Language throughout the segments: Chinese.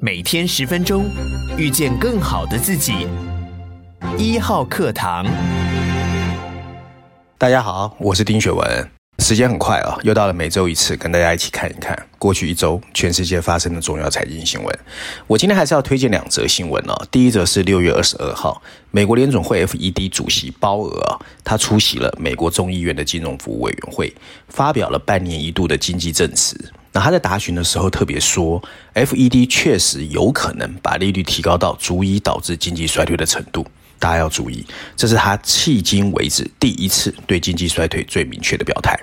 每天十分钟，遇见更好的自己。一号课堂，大家好，我是丁雪文。时间很快啊，又到了每周一次跟大家一起看一看过去一周全世界发生的重要财经新闻。我今天还是要推荐两则新闻哦。第一则是六月二十二号，美国联准会 FED 主席鲍尔啊，他出席了美国众议院的金融服务委员会，发表了半年一度的经济证词。那他在答询的时候特别说，FED 确实有可能把利率提高到足以导致经济衰退的程度。大家要注意，这是他迄今为止第一次对经济衰退最明确的表态。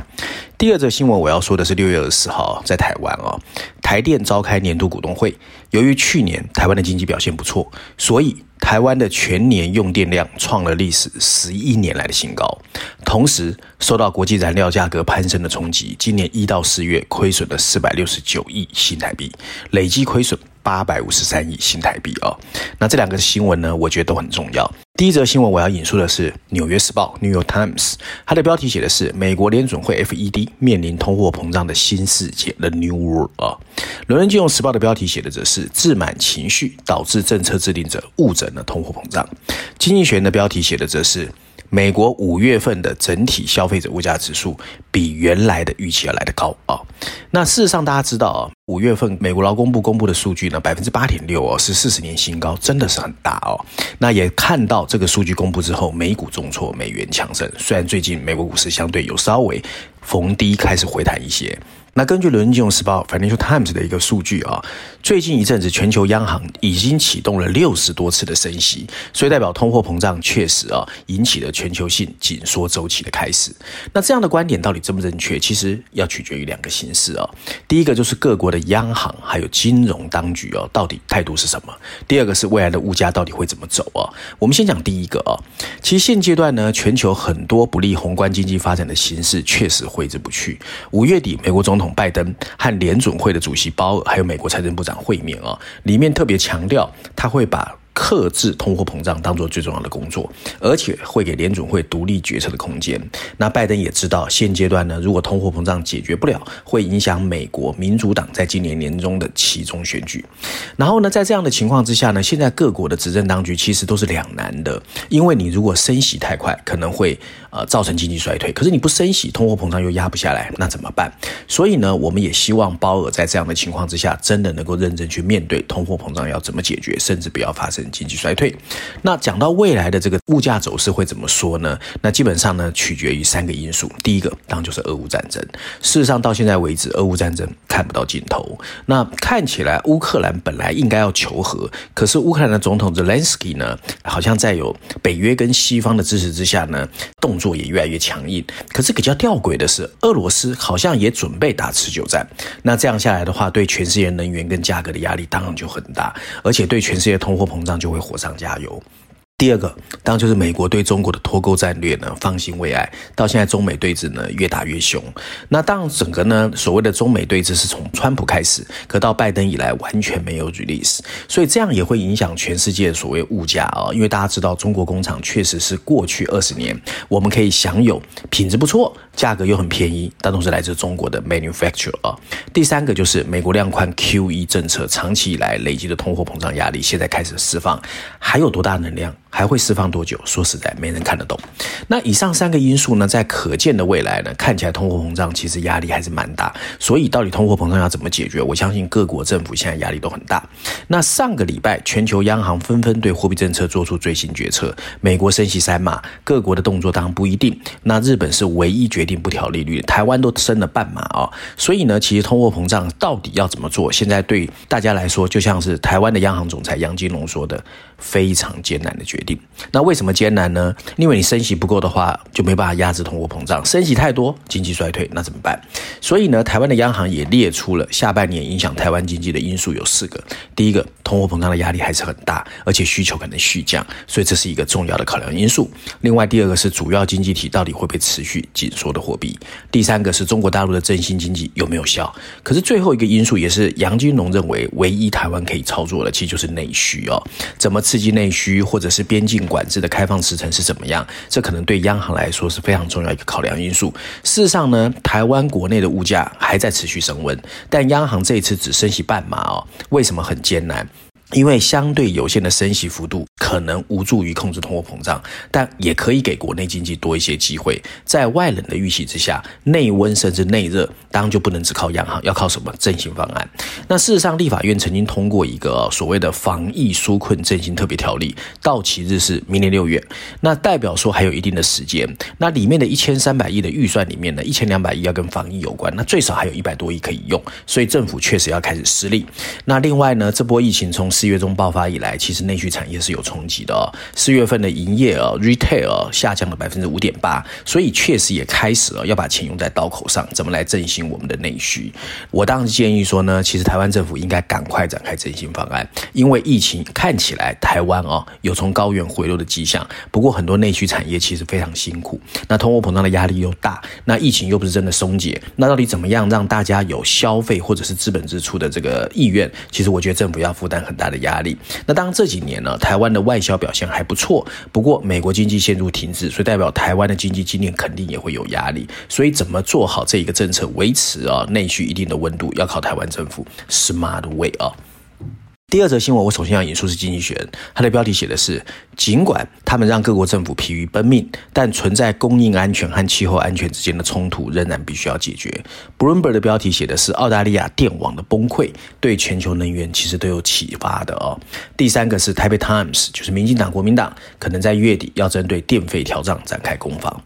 第二则新闻我要说的是六月二十号在台湾啊，台电召开年度股东会，由于去年台湾的经济表现不错，所以台湾的全年用电量创了历史十一年来的新高。同时，受到国际燃料价格攀升的冲击，今年一到四月亏损了四百六十九亿新台币，累计亏损八百五十三亿新台币啊。那这两个新闻呢，我觉得都很重要。第一则新闻我要引述的是《纽约时报》（New York Times），它的标题写的是“美国联准会 （FED） 面临通货膨胀的新世界 （The New World）” 啊。《伦敦金融时报》的标题写的则是“自满情绪导致政策制定者误诊了通货膨胀”。《经济学人》的标题写的则是。美国五月份的整体消费者物价指数比原来的预期要来得高啊。那事实上，大家知道啊，五月份美国劳工部公布的数据呢，百分之八点六哦，是四十年新高，真的是很大哦。那也看到这个数据公布之后，美股重挫，美元强盛。虽然最近美国股市相对有稍微逢低开始回弹一些。那根据《伦敦金融时报》（Financial Times） 的一个数据啊，最近一阵子全球央行已经启动了六十多次的升息，所以代表通货膨胀确实啊引起了全球性紧缩周期的开始。那这样的观点到底正不正确？其实要取决于两个形势啊。第一个就是各国的央行还有金融当局啊，到底态度是什么？第二个是未来的物价到底会怎么走啊？我们先讲第一个啊，其实现阶段呢，全球很多不利宏观经济发展的形势确实挥之不去。五月底，美国总统拜登和联准会的主席鲍尔，还有美国财政部长会面啊，里面特别强调他会把。克制通货膨胀当做最重要的工作，而且会给联准会独立决策的空间。那拜登也知道，现阶段呢，如果通货膨胀解决不了，会影响美国民主党在今年年中的期中选举。然后呢，在这样的情况之下呢，现在各国的执政当局其实都是两难的，因为你如果升息太快，可能会呃造成经济衰退；可是你不升息，通货膨胀又压不下来，那怎么办？所以呢，我们也希望鲍尔在这样的情况之下，真的能够认真去面对通货膨胀要怎么解决，甚至不要发生。经济衰退，那讲到未来的这个物价走势会怎么说呢？那基本上呢，取决于三个因素。第一个当然就是俄乌战争。事实上到现在为止，俄乌战争看不到尽头。那看起来乌克兰本来应该要求和，可是乌克兰的总统泽连斯基呢，好像在有北约跟西方的支持之下呢，动作也越来越强硬。可是比较吊诡的是，俄罗斯好像也准备打持久战。那这样下来的话，对全世界能源跟价格的压力当然就很大，而且对全世界通货膨胀就会火上加油。第二个，当然就是美国对中国的脱钩战略呢，放心未艾。到现在，中美对峙呢越打越凶。那当，整个呢所谓的中美对峙是从川普开始，可到拜登以来完全没有 release，所以这样也会影响全世界所谓物价啊。因为大家知道，中国工厂确实是过去二十年我们可以享有品质不错、价格又很便宜，但都是来自中国的 manufacture 啊。第三个就是美国量宽 QE 政策长期以来累积的通货膨胀压力，现在开始释放，还有多大能量？还会释放多久？说实在，没人看得懂。那以上三个因素呢，在可见的未来呢，看起来通货膨胀其实压力还是蛮大。所以，到底通货膨胀要怎么解决？我相信各国政府现在压力都很大。那上个礼拜，全球央行纷纷对货币政策做出最新决策。美国升息三码，各国的动作当然不一定。那日本是唯一决定不调利率，台湾都升了半码啊。所以呢，其实通货膨胀到底要怎么做？现在对大家来说，就像是台湾的央行总裁杨金龙说的，非常艰难的决定。那为什么艰难呢？因为你升息不够的话，就没办法压制通货膨胀；升息太多，经济衰退，那怎么办？所以呢，台湾的央行也列出了下半年影响台湾经济的因素有四个。第一个，通货膨胀的压力还是很大，而且需求可能续降，所以这是一个重要的考量因素。另外，第二个是主要经济体到底会不会持续紧缩的货币。第三个是中国大陆的振兴经济有没有效？可是最后一个因素也是杨金龙认为唯一台湾可以操作的，其实就是内需哦。怎么刺激内需，或者是边境管制的开放时程是怎么样？这可能对央行来说是非常重要一个考量因素。事实上呢，台湾国内的物价还在持续升温，但央行这一次只升息半码哦，为什么很艰难？因为相对有限的升息幅度可能无助于控制通货膨胀，但也可以给国内经济多一些机会。在外冷的预期之下，内温甚至内热，当然就不能只靠央行，要靠什么振兴方案？那事实上，立法院曾经通过一个所谓的防疫纾困振兴特别条例，到期日是明年六月，那代表说还有一定的时间。那里面的一千三百亿的预算里面呢，一千两百亿要跟防疫有关，那最少还有一百多亿可以用，所以政府确实要开始施力。那另外呢，这波疫情从四月中爆发以来，其实内需产业是有冲击的。四月份的营业额 retail 下降了百分之五点八，所以确实也开始了要把钱用在刀口上，怎么来振兴我们的内需？我当时建议说呢，其实台湾政府应该赶快展开振兴方案，因为疫情看起来台湾哦有从高原回落的迹象，不过很多内需产业其实非常辛苦，那通货膨胀的压力又大，那疫情又不是真的松解，那到底怎么样让大家有消费或者是资本支出的这个意愿？其实我觉得政府要负担很大的压力。那当这几年呢，台湾的外销表现还不错，不过美国经济陷入停滞，所以代表台湾的经济今年肯定也会有压力。所以怎么做好这一个政策，维持啊内需一定的温度，要靠台湾政府 smart way 啊。第二则新闻，我首先要引述是《经济学人》，它的标题写的是：尽管他们让各国政府疲于奔命，但存在供应安全和气候安全之间的冲突仍然必须要解决。Bloomberg 的标题写的是：澳大利亚电网的崩溃对全球能源其实都有启发的哦。第三个是台北 Times，就是民进党、国民党可能在月底要针对电费调涨展开攻防。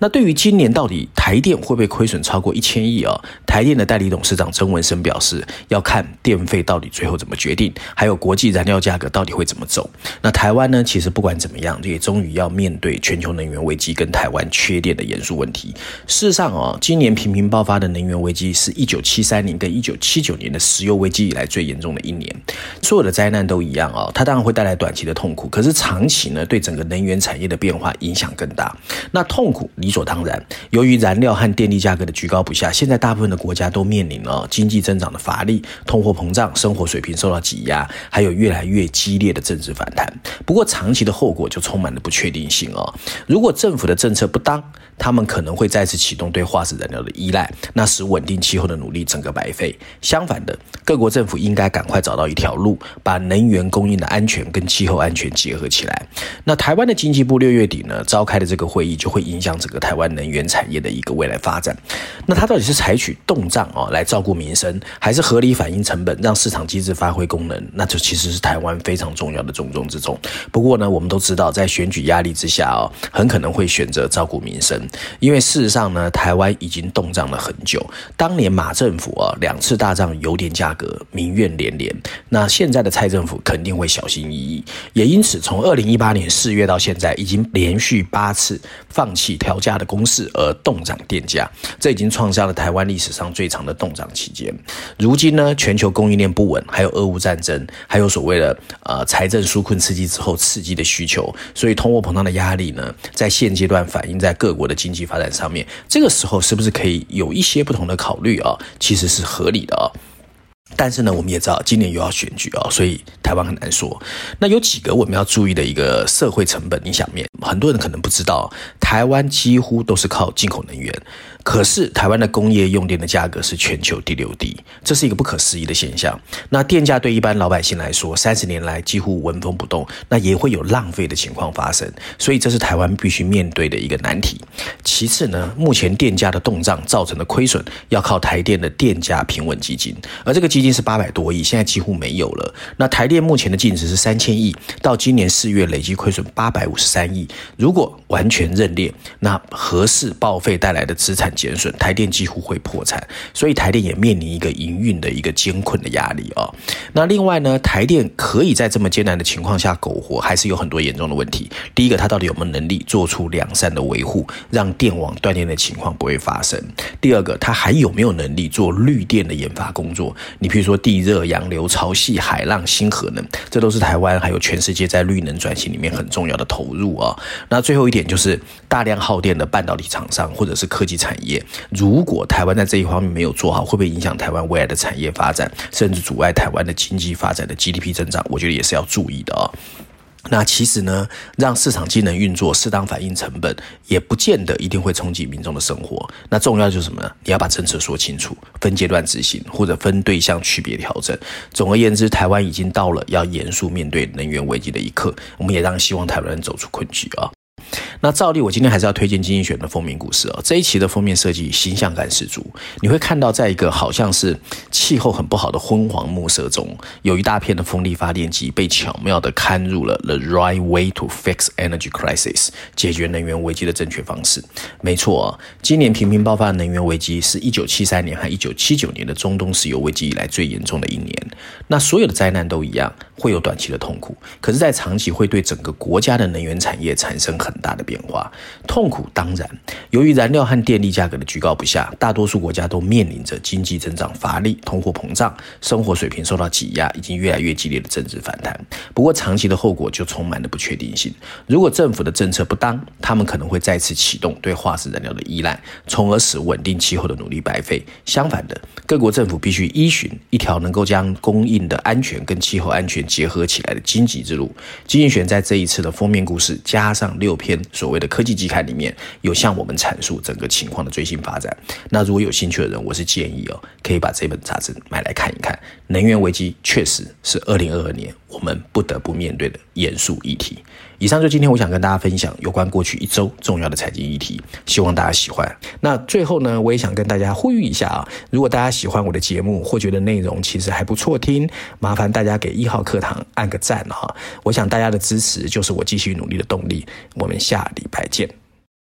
那对于今年到底台电会不会亏损超过一千亿啊？台电的代理董事长曾文生表示，要看电费到底最后怎么决定。还有国际燃料价格到底会怎么走？那台湾呢？其实不管怎么样，也终于要面对全球能源危机跟台湾缺电的严肃问题。事实上哦，今年频频爆发的能源危机是一九七三年跟一九七九年的石油危机以来最严重的一年。所有的灾难都一样哦，它当然会带来短期的痛苦，可是长期呢，对整个能源产业的变化影响更大。那痛苦理所当然，由于燃料和电力价格的居高不下，现在大部分的国家都面临了经济增长的乏力、通货膨胀、生活水平受到挤压。还有越来越激烈的政治反弹，不过长期的后果就充满了不确定性哦。如果政府的政策不当，他们可能会再次启动对化石燃料的依赖，那使稳定气候的努力整个白费。相反的，各国政府应该赶快找到一条路，把能源供应的安全跟气候安全结合起来。那台湾的经济部六月底呢召开的这个会议，就会影响整个台湾能源产业的一个未来发展。那它到底是采取动账哦来照顾民生，还是合理反映成本，让市场机制发挥功能？那就其实是台湾非常重要的重中之重。不过呢，我们都知道，在选举压力之下哦，很可能会选择照顾民生。因为事实上呢，台湾已经冻涨了很久。当年马政府啊两次大涨油电价格，民怨连连。那现在的蔡政府肯定会小心翼翼，也因此从二零一八年四月到现在，已经连续八次放弃调价的攻势而冻涨电价，这已经创下了台湾历史上最长的冻涨期间。如今呢，全球供应链不稳，还有俄乌战争，还有所谓的呃财政纾困刺激之后刺激的需求，所以通货膨胀的压力呢，在现阶段反映在各国的经济发展上面，这个时候是不是可以有一些不同的考虑啊？其实是合理的啊。但是呢，我们也知道今年又要选举啊，所以台湾很难说。那有几个我们要注意的一个社会成本影响面，很多人可能不知道，台湾几乎都是靠进口能源。可是台湾的工业用电的价格是全球第六低，这是一个不可思议的现象。那电价对一般老百姓来说，三十年来几乎纹风不动，那也会有浪费的情况发生。所以这是台湾必须面对的一个难题。其次呢，目前电价的动涨造成的亏损，要靠台电的电价平稳基金，而这个基金是八百多亿，现在几乎没有了。那台电目前的净值是三千亿，到今年四月累计亏损八百五十三亿。如果完全认列，那核四报废带来的资产减损，台电几乎会破产，所以台电也面临一个营运的一个艰困的压力啊、哦。那另外呢，台电可以在这么艰难的情况下苟活，还是有很多严重的问题。第一个，它到底有没有能力做出良善的维护，让电网断电的情况不会发生？第二个，它还有没有能力做绿电的研发工作？你比如说地热、洋流、潮汐、海浪、新核能，这都是台湾还有全世界在绿能转型里面很重要的投入啊、哦。那最后一点就是大量耗电的半导体厂商或者是科技产业。业如果台湾在这一方面没有做好，会不会影响台湾未来的产业发展，甚至阻碍台湾的经济发展的 GDP 增长？我觉得也是要注意的哦。那其实呢，让市场机能运作，适当反映成本，也不见得一定会冲击民众的生活。那重要就是什么呢？你要把政策说清楚，分阶段执行，或者分对象区别调整。总而言之，台湾已经到了要严肃面对能源危机的一刻。我们也让希望台湾人走出困局啊。那照例，我今天还是要推荐经济学人的封面故事哦。这一期的封面设计形象感十足，你会看到，在一个好像是气候很不好的昏黄暮色中，有一大片的风力发电机被巧妙地嵌入了 the right way to fix energy crisis，解决能源危机的正确方式。没错，今年频频爆发的能源危机是一九七三年和一九七九年的中东石油危机以来最严重的一年。那所有的灾难都一样，会有短期的痛苦，可是，在长期会对整个国家的能源产业产生很大的变变化。痛苦当然，由于燃料和电力价格的居高不下，大多数国家都面临着经济增长乏力、通货膨胀、生活水平受到挤压，以及越来越激烈的政治反弹。不过，长期的后果就充满了不确定性。如果政府的政策不当，他们可能会再次启动对化石燃料的依赖，从而使稳定气候的努力白费。相反的，各国政府必须依循一条能够将供应的安全跟气候安全结合起来的经济之路。经济学在这一次的封面故事加上六篇所谓的科。技季刊里面有向我们阐述整个情况的最新发展。那如果有兴趣的人，我是建议哦，可以把这本杂志买来看一看。能源危机确实是二零二二年我们不得不面对的严肃议题。以上就今天我想跟大家分享有关过去一周重要的财经议题，希望大家喜欢。那最后呢，我也想跟大家呼吁一下啊，如果大家喜欢我的节目或觉得内容其实还不错听，麻烦大家给一号课堂按个赞哈。我想大家的支持就是我继续努力的动力。我们下礼拜见。